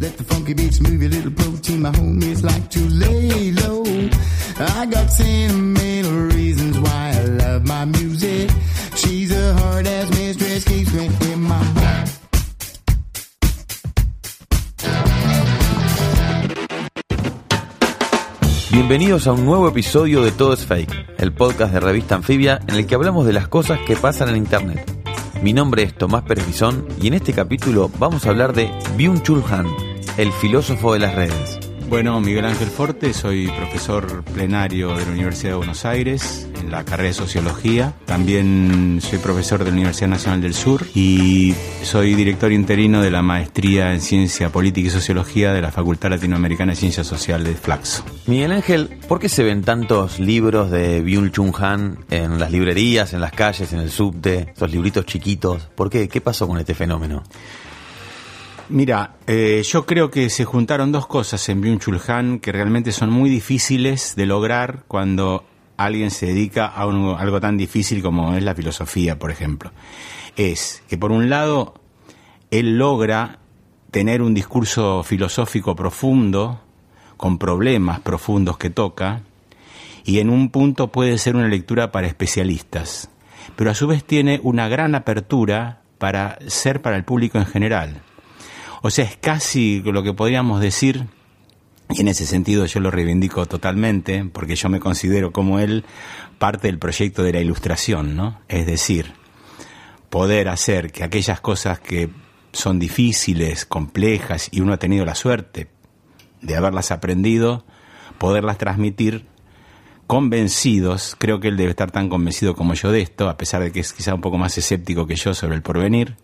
Let the funky beats move your little protein. My homies like to lay low. I got sentimental reasons why I love my music. She's a hard ass mistress, keeps me in my Bienvenidos a un nuevo episodio de Todo es Fake, el podcast de revista Anfibia en el que hablamos de las cosas que pasan en Internet. Mi nombre es Tomás Pérez Bison y en este capítulo vamos a hablar de Byung-Chul Han, el filósofo de las redes. Bueno, Miguel Ángel Forte, soy profesor plenario de la Universidad de Buenos Aires en la carrera de Sociología. También soy profesor de la Universidad Nacional del Sur y soy director interino de la Maestría en Ciencia Política y Sociología de la Facultad Latinoamericana de Ciencias Sociales de Flaxo. Miguel Ángel, ¿por qué se ven tantos libros de Byung-Chul Han en las librerías, en las calles, en el subte, esos libritos chiquitos? ¿Por qué? ¿Qué pasó con este fenómeno? Mira, eh, yo creo que se juntaron dos cosas en Byung-Chul Han que realmente son muy difíciles de lograr cuando alguien se dedica a un- algo tan difícil como es la filosofía, por ejemplo. Es que por un lado él logra tener un discurso filosófico profundo, con problemas profundos que toca, y en un punto puede ser una lectura para especialistas, pero a su vez tiene una gran apertura para ser para el público en general. O sea, es casi lo que podríamos decir, y en ese sentido yo lo reivindico totalmente, porque yo me considero como él parte del proyecto de la ilustración, ¿no? Es decir, poder hacer que aquellas cosas que son difíciles, complejas, y uno ha tenido la suerte de haberlas aprendido, poderlas transmitir convencidos, creo que él debe estar tan convencido como yo de esto, a pesar de que es quizá un poco más escéptico que yo sobre el porvenir,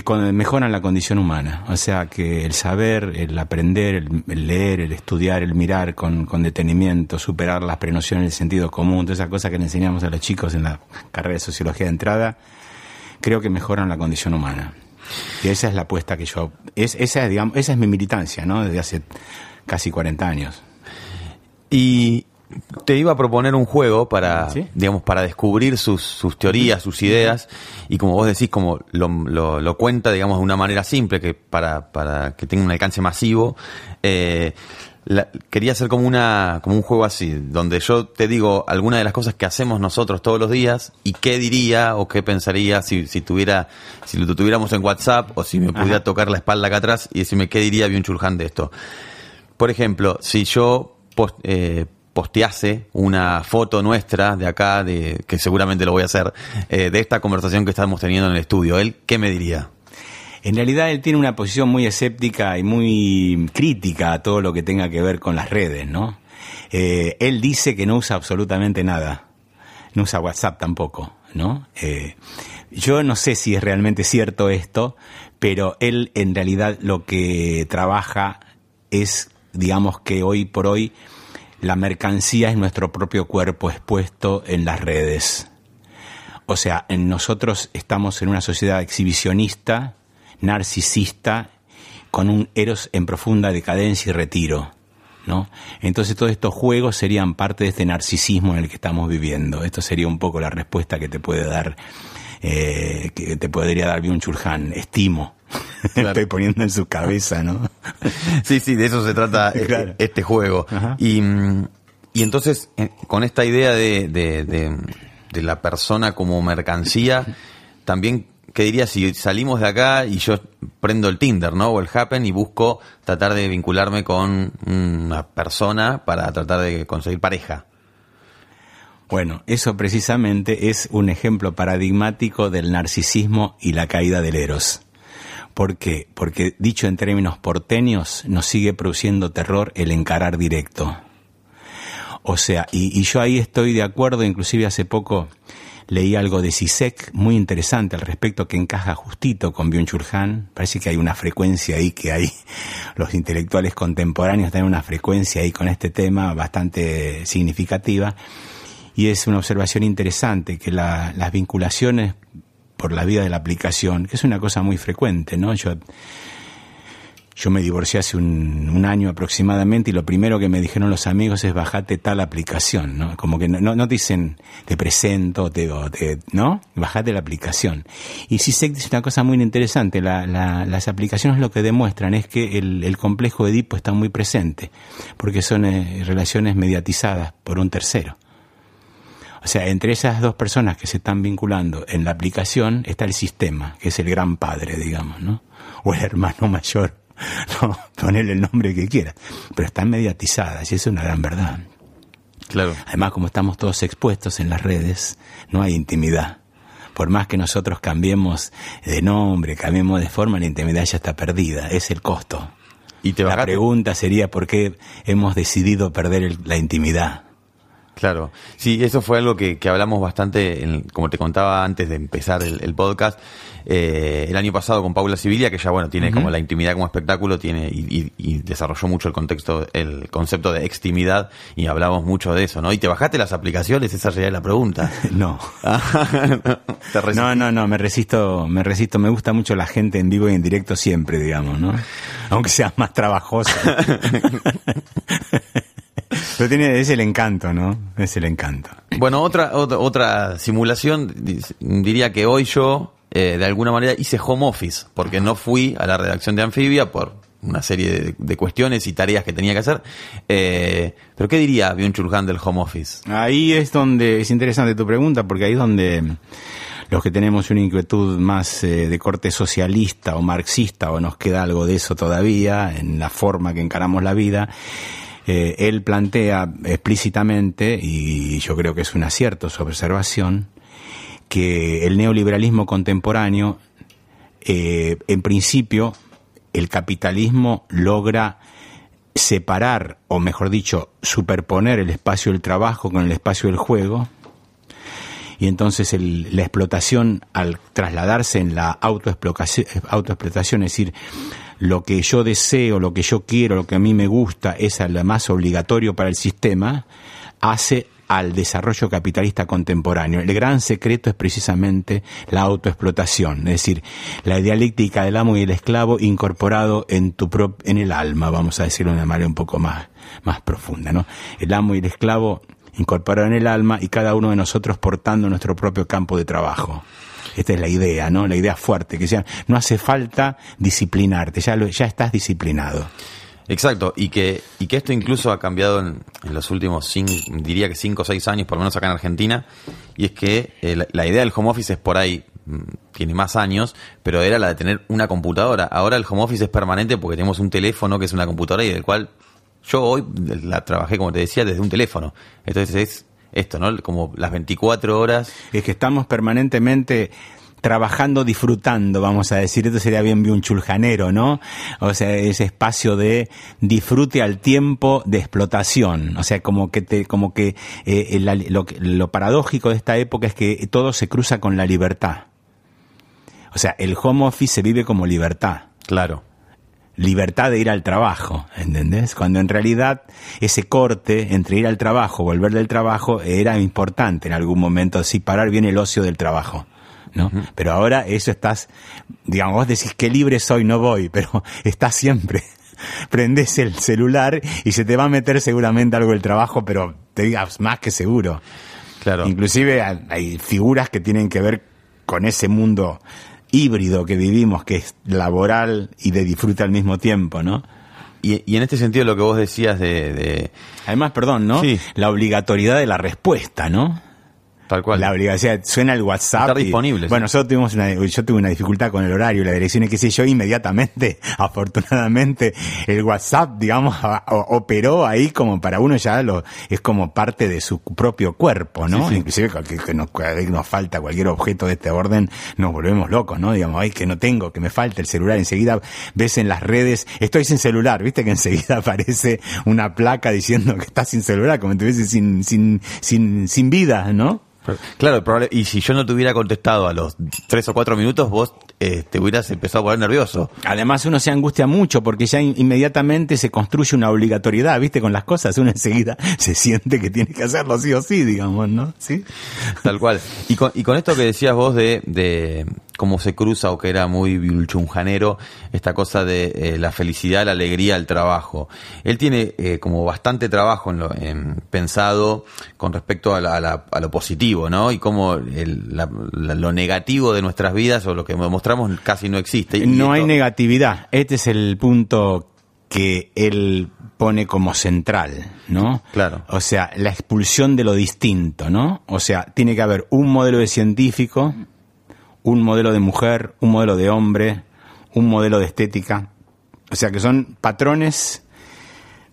que mejoran la condición humana. O sea, que el saber, el aprender, el, leer, el estudiar, el mirar con, con detenimiento, superar las prenociones del sentido común, todas esas cosas que le enseñamos a los chicos en la carrera de sociología de entrada, creo que mejoran la condición humana. Y esa es la apuesta que yo... Es, esa, es, digamos, esa es mi militancia, ¿no? Desde hace casi 40 años. Y te iba a proponer un juego para, ¿Sí? digamos, para descubrir sus, sus teorías, sus ideas, y como vos decís, como lo, lo- lo cuenta, digamos, de una manera simple, que para, para que tenga un alcance masivo, eh, la- quería hacer como una, como un juego así, donde yo te digo algunas de las cosas que hacemos nosotros todos los días, y qué diría o qué pensaría si, si tuviera, si lo tuviéramos en WhatsApp, o si me pudiera Ajá. tocar la espalda acá atrás y decirme qué diría Byung-Chul Han de esto. Por ejemplo, si yo pos- eh, postease una foto nuestra de acá, de, que seguramente lo voy a hacer, eh, de esta conversación que estamos teniendo en el estudio, ¿él qué me diría? En realidad él tiene una posición muy escéptica y muy crítica a todo lo que tenga que ver con las redes, ¿no? Eh, él dice que no usa absolutamente nada, no usa WhatsApp tampoco, ¿no? Eh, yo no sé si es realmente cierto esto, pero él en realidad lo que trabaja es, digamos que hoy por hoy, la mercancía es nuestro propio cuerpo expuesto en las redes. O sea, en nosotros estamos en una sociedad exhibicionista, narcisista, con un eros en profunda decadencia y retiro. ¿no? Entonces todos estos juegos serían parte de este narcisismo en el que estamos viviendo. Esto sería un poco la respuesta que te puede dar, eh, que te podría dar Byung Chul Han. Estimo. Claro. Estoy poniendo en su cabeza, ¿no? Sí, sí, de eso se trata Claro. este juego. Y, mm, y entonces, eh, con esta idea de, de, de- de la persona como mercancía, también, ¿qué diría si salimos de acá y yo prendo el Tinder, ¿no? O el Happen y busco tratar de vincularme con una persona para tratar de conseguir pareja? Bueno, eso precisamente es un ejemplo paradigmático del narcisismo y la caída del eros. ¿Por qué? Porque dicho en términos porteños, nos sigue produciendo terror el encarar directo. O sea, y, yo ahí estoy de acuerdo, inclusive hace poco leí algo de Sisek muy interesante al respecto que encaja justito con Byung-Chul. Parece que hay una frecuencia ahí que hay los intelectuales contemporáneos tienen una frecuencia ahí con este tema bastante significativa. y es una observación interesante que la- las vinculaciones por la vida de la aplicación, que es una cosa muy frecuente, ¿no? Yo, yo me divorcié hace un, un año aproximadamente y lo primero que me dijeron los amigos es bajate tal aplicación, ¿no? Como que no, no, dicen te presento, te, te, ¿no? Bajate la aplicación. Y sí sé una cosa muy interesante, la- la- las aplicaciones lo que demuestran es que el, el complejo Edipo está muy presente, porque son eh, relaciones mediatizadas por un tercero. O sea, entre esas dos personas que se están vinculando en la aplicación está el sistema, que es el gran padre, digamos, ¿no? O el hermano mayor, ¿no? Ponerle el nombre que quieras. Pero están mediatizadas y eso es una gran verdad. Claro. Además, como estamos todos expuestos en las redes, no hay intimidad. Por más que nosotros cambiemos de nombre, cambiemos de forma, la intimidad ya está perdida. Es el costo. Y te La pregunta sería por qué hemos decidido perder el- la intimidad. Claro, sí, eso fue algo que, que hablamos bastante, en- como te contaba antes de empezar el, el podcast, eh, el año pasado con Paula Sibilia, que ya bueno, tiene como la intimidad como espectáculo, tiene y, y- y desarrolló mucho el contexto, el concepto de extimidad, y hablamos mucho de eso, ¿no? ¿Y te bajaste las aplicaciones? Esa sería la pregunta. No. Te. No, no, no, me resisto, me resisto, me gusta mucho la gente en vivo y en directo siempre, digamos, ¿no? Aunque sea más trabajosa. Pero tiene, es el encanto, ¿no? Es el encanto. Bueno, otra, otra, otra simulación, diría que hoy yo, eh, de alguna manera, hice home office, porque no fui a la redacción de Anfibia por una serie de, de cuestiones y tareas que tenía que hacer. Eh, pero ¿qué diría Byung Chul Han del home office? Ahí es donde es interesante tu pregunta, porque ahí es donde los que tenemos una inquietud más eh, de corte socialista o marxista, o nos queda algo de eso todavía, en la forma que encaramos la vida, eh, él plantea explícitamente, y yo creo que es un acierto su observación, que el neoliberalismo contemporáneo, eh, en principio, el capitalismo logra separar, o mejor dicho, superponer el espacio del trabajo con el espacio del juego, y entonces la explotación, al trasladarse en la autoexplotación, autoexplotación, es decir, lo que yo deseo, lo que yo quiero, lo que a mí me gusta, es lo más obligatorio para el sistema, hace al desarrollo capitalista contemporáneo. El gran secreto es precisamente la autoexplotación, es decir, la dialéctica del amo y el esclavo incorporado en tu prop- en el alma, vamos a decirlo de una manera un poco más, más profunda, ¿no? El amo y el esclavo incorporado en el alma y cada uno de nosotros portando nuestro propio campo de trabajo. Esta es la idea, ¿no? La idea fuerte, que sea, no hace falta disciplinarte, ya, lo- ya estás disciplinado. Exacto, y que, y que esto incluso ha cambiado en, los últimos, cinco, diría que cinco o seis años, por lo menos acá en Argentina, y es que eh, la, la idea del home office es por ahí, mm, tiene más años, pero era la de tener una computadora. Ahora el home office es permanente porque tenemos un teléfono que es una computadora y del cual yo hoy la trabajé, como te decía, desde un teléfono. Entonces es esto, ¿no? Como las 24 horas. Es que estamos permanentemente trabajando, disfrutando, vamos a decir, esto sería bien un chuljanero, ¿no? O sea, ese espacio de disfrute al tiempo de explotación, o sea, como que te, como que eh, la- lo, que- lo paradójico de esta época es que todo se cruza con la libertad. O sea, el home office se vive como libertad Claro. Libertad de ir al trabajo, ¿entendés? Cuando en realidad ese corte entre ir al trabajo, volver del trabajo, era importante en algún momento, sí, parar bien el ocio del trabajo, ¿no? Pero ahora eso estás, digamos, vos decís que libre soy, no voy, pero estás siempre. Prendés el celular y se te va a meter seguramente algo del trabajo, pero te digas más que seguro. Claro. Inclusive hay figuras que tienen que ver con ese mundo híbrido que vivimos, que es laboral y de disfrute al mismo tiempo, ¿no? Y, y en este sentido lo que vos decías de, de Además, perdón, ¿no? Sí. La obligatoriedad de la respuesta, ¿no? Tal cual. La obligación, suena el WhatsApp. Estar y- disponible, sí. Bueno, nosotros tuvimos una, yo tuve una dificultad con el horario, la dirección, y qué sé yo, inmediatamente, afortunadamente, el WhatsApp, digamos, a- operó ahí como para uno ya lo, es como parte de su propio cuerpo, ¿no? Sí, sí. Inclusive que, que nos, que nos falta cualquier objeto de este orden, nos volvemos locos, ¿no? Digamos, ay, que no tengo, que me falta el celular, enseguida ves en las redes, estoy sin celular, viste que enseguida aparece una placa diciendo que estás sin celular, como si estuviese sin, sin, sin, sin vida, ¿no? Claro, probable- y si yo no te hubiera contestado a los tres o cuatro minutos, vos eh, te hubieras empezado a poner nervioso. Además uno se angustia mucho porque ya in- inmediatamente se construye una obligatoriedad, ¿viste? Con las cosas uno enseguida se siente que tiene que hacerlo sí o sí, digamos, ¿no? ¿Sí? Tal cual. Y con, y con esto que decías vos de, de cómo se cruza o que era muy vilchunjanero, esta cosa de eh, la felicidad, la alegría, el trabajo. Él tiene eh, como bastante trabajo en lo, en- pensado con respecto a, la- a la- a lo positivo, ¿no? Y cómo el- la- lo negativo de nuestras vidas o lo que mostramos casi no existe. Y No hay negatividad. Este es el punto que él pone como central, ¿no? Claro. O sea, la expulsión de lo distinto, ¿no? O sea, tiene que haber un modelo de científico, un modelo de mujer, un modelo de hombre, un modelo de estética. O sea, que son patrones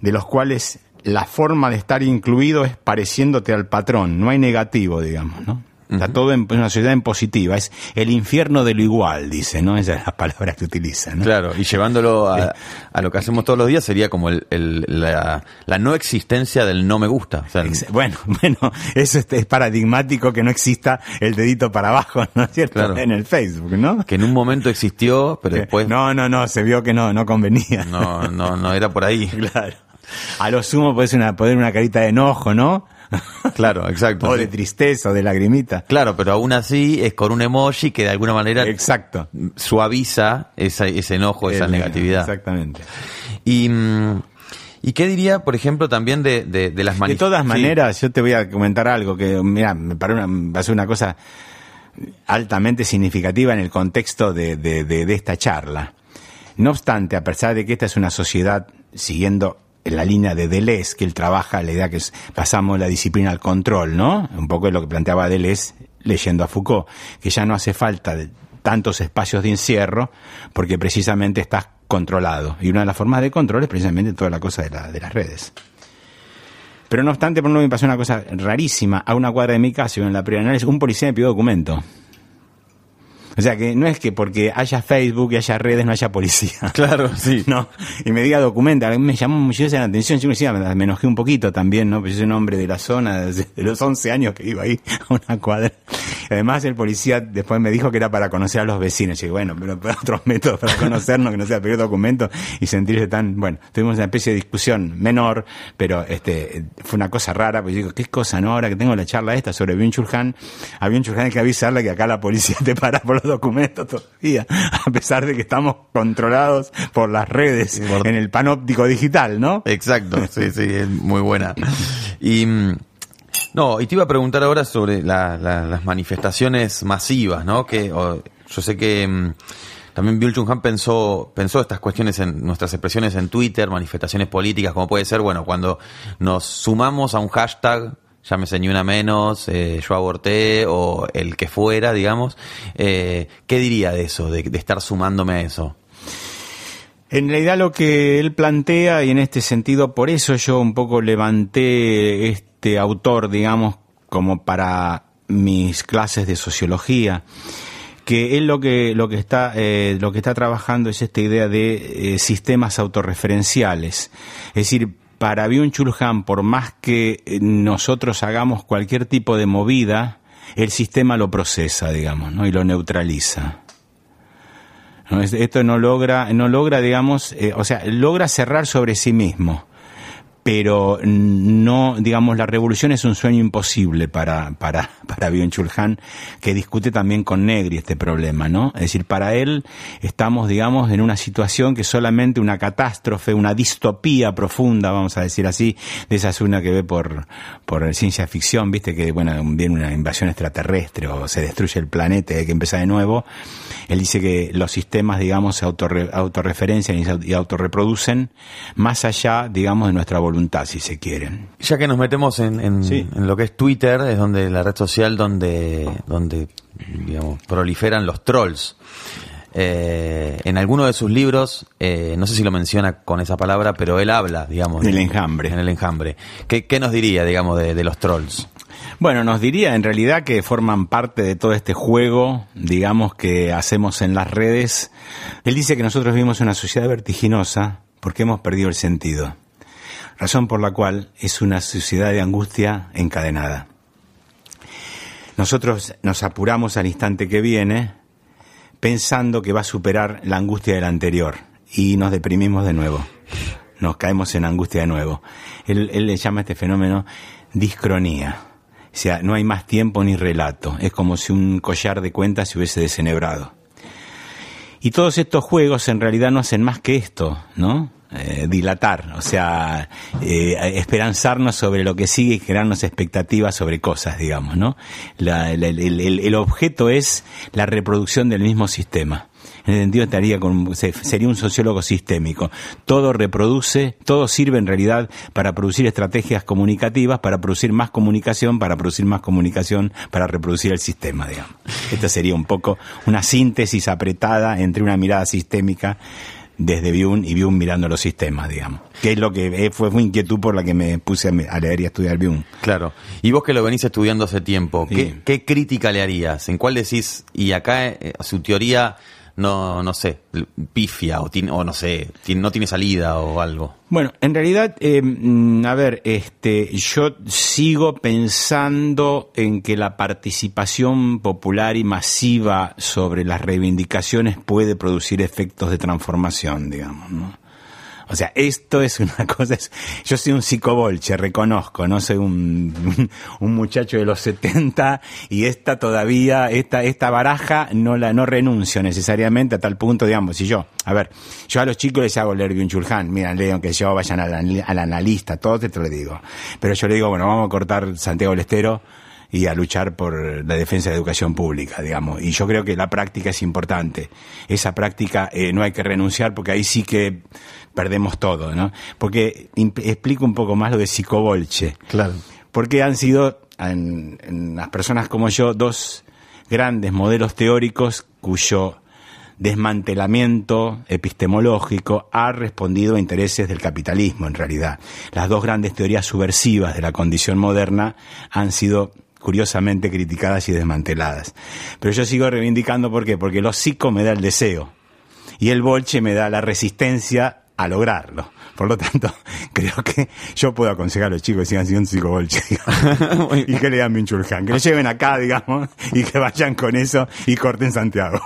de los cuales la forma de estar incluido es pareciéndote al patrón. No hay negativo, digamos, ¿no? Está todo en una sociedad en positiva. Es el infierno de lo igual, dice, ¿no? Esa es la palabra que utiliza, ¿no? Claro, y llevándolo a, a lo que hacemos todos los días sería como el, el- la, la no existencia del no me gusta. O sea, el- Ex- Bueno, bueno, eso es, es paradigmático que no exista el dedito para abajo, ¿no es cierto? Claro. En el Facebook, ¿no? que en un momento existió, pero Que- después No, no, no, se vio que no, no convenía. no, no, no era por ahí. Claro. A lo sumo puede ser una, poner una carita de enojo, ¿no? Claro, exacto. O de tristeza, o de lagrimita. Claro, pero aún así es con un emoji que de alguna manera Exacto. suaviza esa- ese enojo, esa El- negatividad. Exactamente. Y, mm, ¿Y qué diría, por ejemplo, también de, de, de las De manif- todas Sí. maneras, yo te voy a comentar algo que, mira, me parece una, va a ser una cosa altamente significativa en el contexto de, de- de- de esta charla. No obstante, a pesar de que esta es una sociedad siguiendo en la línea de Deleuze, que él trabaja la idea que es, pasamos la disciplina al control, ¿no? Un poco es lo que planteaba Deleuze leyendo a Foucault, que ya no hace falta de tantos espacios de encierro porque precisamente estás controlado. Y una de las formas de control es precisamente toda la cosa de, la- de las redes. Pero no obstante, por ejemplo, me pasó una cosa rarísima. A una cuadra de mi casa, en la preanálisis, un policía me pidió documento. O sea que no es que porque haya Facebook y haya redes no haya policía. Claro, sí. No, y me diga documenta, me llamó muchísimo la atención, yo me, decía, me enojé un poquito también, ¿no? Pues yo soy un hombre de la zona, desde los 11 años que iba ahí a una cuadra. Y además el policía después me dijo que era para conocer a los vecinos. Y dije, bueno, pero pero otros métodos para conocernos que no sea pedir documentos y sentirse tan, bueno, tuvimos una especie de discusión menor, pero este fue una cosa rara, pues yo digo, ¿qué cosa, no? Ahora que tengo la charla esta sobre Byung-Chul Han, a Byung-Chul Han hay que avisarle que acá la policía te para por los documentos todavía, a pesar de que estamos controlados por las redes Por- en el panóptico digital, ¿no? Exacto, sí, sí, es muy buena. Y mm, no, y te iba a preguntar ahora sobre la- la- las manifestaciones masivas, ¿no? Que yo sé que mm, también Bill Chung Han pensó, pensó estas cuestiones en nuestras expresiones en Twitter, manifestaciones políticas, como puede ser, bueno, cuando nos sumamos a un hashtag, llámese ni una menos, eh, yo aborté, o el que fuera, digamos, eh, ¿qué diría de eso, de, de estar sumándome a eso? En realidad lo que él plantea, y en este sentido, por eso yo un poco levanté este autor, digamos, como para mis clases de sociología, que él lo que, lo que está, eh, lo que está trabajando es esta idea de eh, sistemas autorreferenciales. Es decir, para Han, por más que eh, nosotros hagamos cualquier tipo de movida, el sistema lo procesa, digamos, ¿no? y lo neutraliza. Esto no logra, no logra, digamos, o sea, logra cerrar sobre sí mismo, pero no, digamos, la revolución es un sueño imposible para, para, para que discute también con Negri este problema, ¿no? Es decir, para él estamos, digamos, en una situación que solamente una catástrofe, una distopía profunda, vamos a decir así, de esa es una que ve por, por ciencia ficción, viste, que, bueno, viene una invasión extraterrestre o se destruye el planeta y hay que empezar de nuevo. Él dice que los sistemas, digamos, se autorre- autorreferencian y, se- autorreproducen más allá, digamos, de nuestra voluntad, si se quieren. Ya que nos metemos en, en- Sí. en lo que es Twitter, es donde la red social donde, donde digamos, proliferan los trolls. Eh, en alguno de sus libros, eh, no sé si lo menciona con esa palabra, pero él habla, digamos. Del de- enjambre. En el enjambre. ¿Qué, qué nos diría, digamos, de, de los trolls? Bueno, nos diría en realidad que forman parte de todo este juego, digamos, que hacemos en las redes. Él dice que nosotros vivimos en una sociedad vertiginosa porque hemos perdido el sentido. Razón por la cual es una sociedad de angustia encadenada. Nosotros nos apuramos al instante que viene, pensando que va a superar la angustia del anterior y nos deprimimos de nuevo, nos caemos en angustia de nuevo. Él, le llama a este fenómeno discronía. O sea, no hay más tiempo ni relato. Es como si un collar de cuentas se hubiese desenebrado. Y todos estos juegos en realidad no hacen más que esto, ¿no? Eh, dilatar, o sea, eh, esperanzarnos sobre lo que sigue y generarnos expectativas sobre cosas, digamos, ¿no? La- el, el- el- el objeto es la reproducción del mismo sistema. En ese sentido estaría con, se- sería un sociólogo sistémico. Todo reproduce, todo sirve en realidad para producir estrategias comunicativas, para producir más comunicación, para producir más comunicación, para reproducir el sistema, digamos. Esta sería un poco una síntesis apretada entre una mirada sistémica desde Bion y Bion mirando los sistemas, digamos. Que es lo que eh, fue, fue inquietud por la que me puse a, leer y a estudiar Bion. Claro. Y vos que lo venís estudiando hace tiempo, ¿qué, Sí. qué crítica le harías? ¿En cuál decís, y acá eh, su teoría, no, no sé, pifia o, tiene- o no sé, tiene- no tiene salida o algo? Bueno, en realidad, eh, mm, a ver, este, yo sigo pensando en que la participación popular y masiva sobre las reivindicaciones puede producir efectos de transformación, digamos, ¿no? O sea, esto es una cosa, es- yo soy un psicobolche, reconozco, no soy un, un muchacho de los 70 y esta todavía, esta, esta baraja no la, no renuncio necesariamente a tal punto, digamos, si yo, a ver, yo a los chicos les hago leer Byung-Chul Han, mira, lean que yo vayan al, al analista, todo te lo digo. Pero yo le digo, bueno, vamos a cortar Santiago del Estero y a luchar por la defensa de la educación pública, digamos. Y yo creo que la práctica es importante. Esa práctica eh, no hay que renunciar porque ahí sí que perdemos todo, ¿no? Porque explico un poco más lo de psicobolche. Claro. Porque han sido, en, en las personas como yo, dos grandes modelos teóricos cuyo desmantelamiento epistemológico ha respondido a intereses del capitalismo, en realidad. Las dos grandes teorías subversivas de la condición moderna han sido curiosamente criticadas y desmanteladas. Pero yo sigo reivindicando, ¿por qué? Porque lo psico me da el deseo y el bolche me da la resistencia a lograrlo. Por lo tanto, creo que yo puedo aconsejar a los chicos que sigan siendo psicobolche y que lean Minchul Han, que lo lleven acá, digamos, y que vayan con eso y corten Santiago.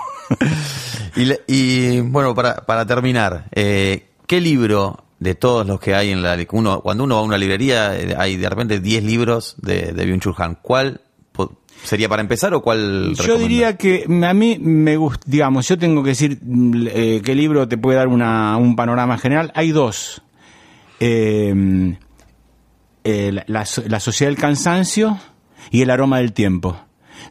Y, le- y, bueno, para, para terminar, eh, ¿qué libro de todos los que hay en la... Uno, cuando uno va a una librería eh, hay de repente 10 libros de, de Byung-Chul Han. ¿Cuál sería para empezar o cuál Yo diría que a mí me gusta, digamos, yo tengo que decir mm, eh, qué libro te puede dar una, un panorama general. Hay dos. Eh, eh, la, la la sociedad del cansancio y el aroma del tiempo.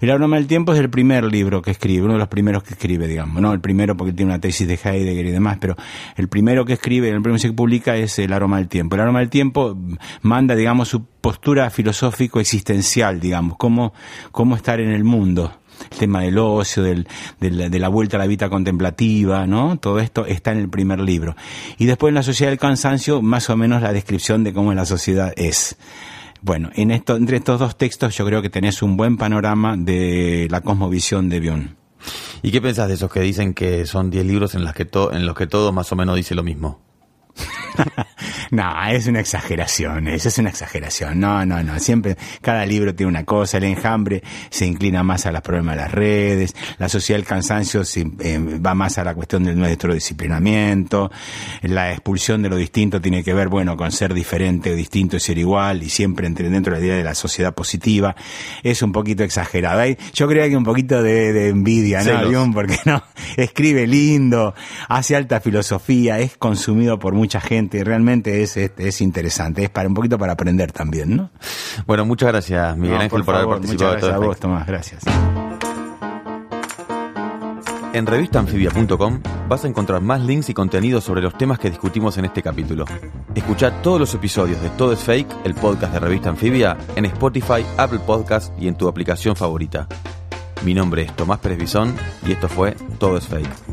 El aroma del tiempo es el primer libro que escribe, uno de los primeros que escribe, digamos. No el primero porque tiene una tesis de Heidegger y demás, pero el primero que escribe, el primero que publica es El aroma del tiempo. El aroma del tiempo manda, digamos, su postura filosófico-existencial, digamos, cómo, cómo estar en el mundo. El tema del ocio, del- de la vuelta a la vida contemplativa, ¿no? Todo esto está en el primer libro. Y después en La sociedad del cansancio, más o menos la descripción de cómo la sociedad es. Bueno, en esto, entre estos dos textos yo creo que tenés un buen panorama de la cosmovisión de Bion. ¿Y qué pensás de esos que dicen que son 10 libros en, las que to- en los que todo más o menos dice lo mismo? No, es una exageración, eso es una exageración. No, no, no. Siempre, cada libro tiene una cosa. El enjambre se inclina más a los problemas de las redes. La sociedad del cansancio se, eh, va más a la cuestión del nuestro disciplinamiento. La expulsión de lo distinto tiene que ver, bueno, con ser diferente o distinto y ser igual. Y siempre entre, dentro de la idea de la sociedad positiva. Es un poquito exagerado. Hay- yo creo que un poquito de, de envidia, ¿no? Porque no, escribe lindo, hace alta filosofía, es consumido por mucha gente y realmente es, es, es interesante, es para un poquito para aprender también, ¿no? Bueno, muchas gracias, Miguel No, Ángel, por, haber favor, participado de muchas gracias a vos, Tomás, gracias. En revistaanfibia.com vas a encontrar más links y contenidos sobre los temas que discutimos en este capítulo. Escucha todos los episodios de Todo es Fake, el podcast de Revista Anfibia, en Spotify, Apple Podcast y en tu aplicación favorita. Mi nombre es Tomás Pérez Bisón y esto fue Todo es Fake.